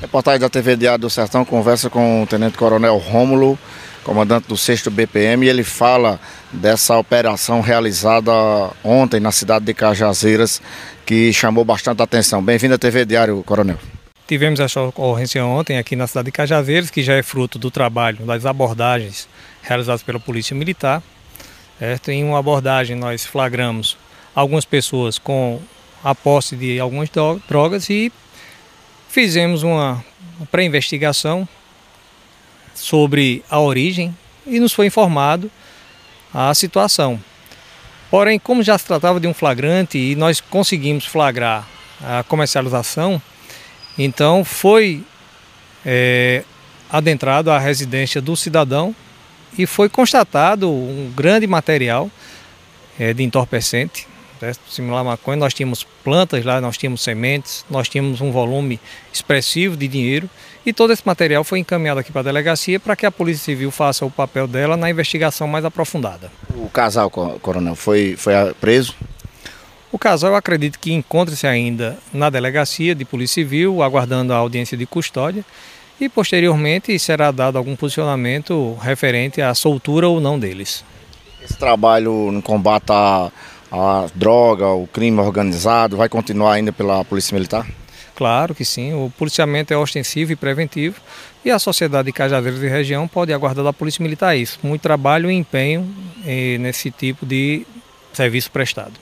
Reportagem da TV Diário do Sertão conversa com o Tenente Coronel Rômulo, comandante do 6 BPM, e ele fala dessa operação realizada ontem na cidade de Cajazeiras, que chamou bastante atenção. Bem-vindo à TV Diário, Coronel. Tivemos essa ocorrência ontem aqui na cidade de Cajazeiras, que já é fruto do trabalho das abordagens realizadas pela Polícia Militar. Certo? Em uma abordagem nós flagramos algumas pessoas com a posse de algumas drogas e fizemos uma pré-investigação sobre a origem e nos foi informado a situação. Porém, como já se tratava de um flagrante e nós conseguimos flagrar a comercialização, então foi é, adentrado à residência do cidadão e foi constatado um grande material é, de entorpecente, simular maconha. Nós tínhamos plantas lá, nós tínhamos sementes, nós tínhamos um volume expressivo de dinheiro e todo esse material foi encaminhado aqui para a delegacia para que a Polícia Civil faça o papel dela na investigação mais aprofundada. O casal, coronel, foi, foi preso? O casal, eu acredito que encontra-se ainda na delegacia de Polícia Civil, aguardando a audiência de custódia, e posteriormente será dado algum posicionamento referente à soltura ou não deles. Esse trabalho no combate à, à droga, o crime organizado, vai continuar ainda pela Polícia Militar? Claro que sim, o policiamento é ostensivo e preventivo e a sociedade de Cajazeiras e região pode aguardar da Polícia Militar isso. Muito trabalho e empenho eh, nesse tipo de serviço prestado.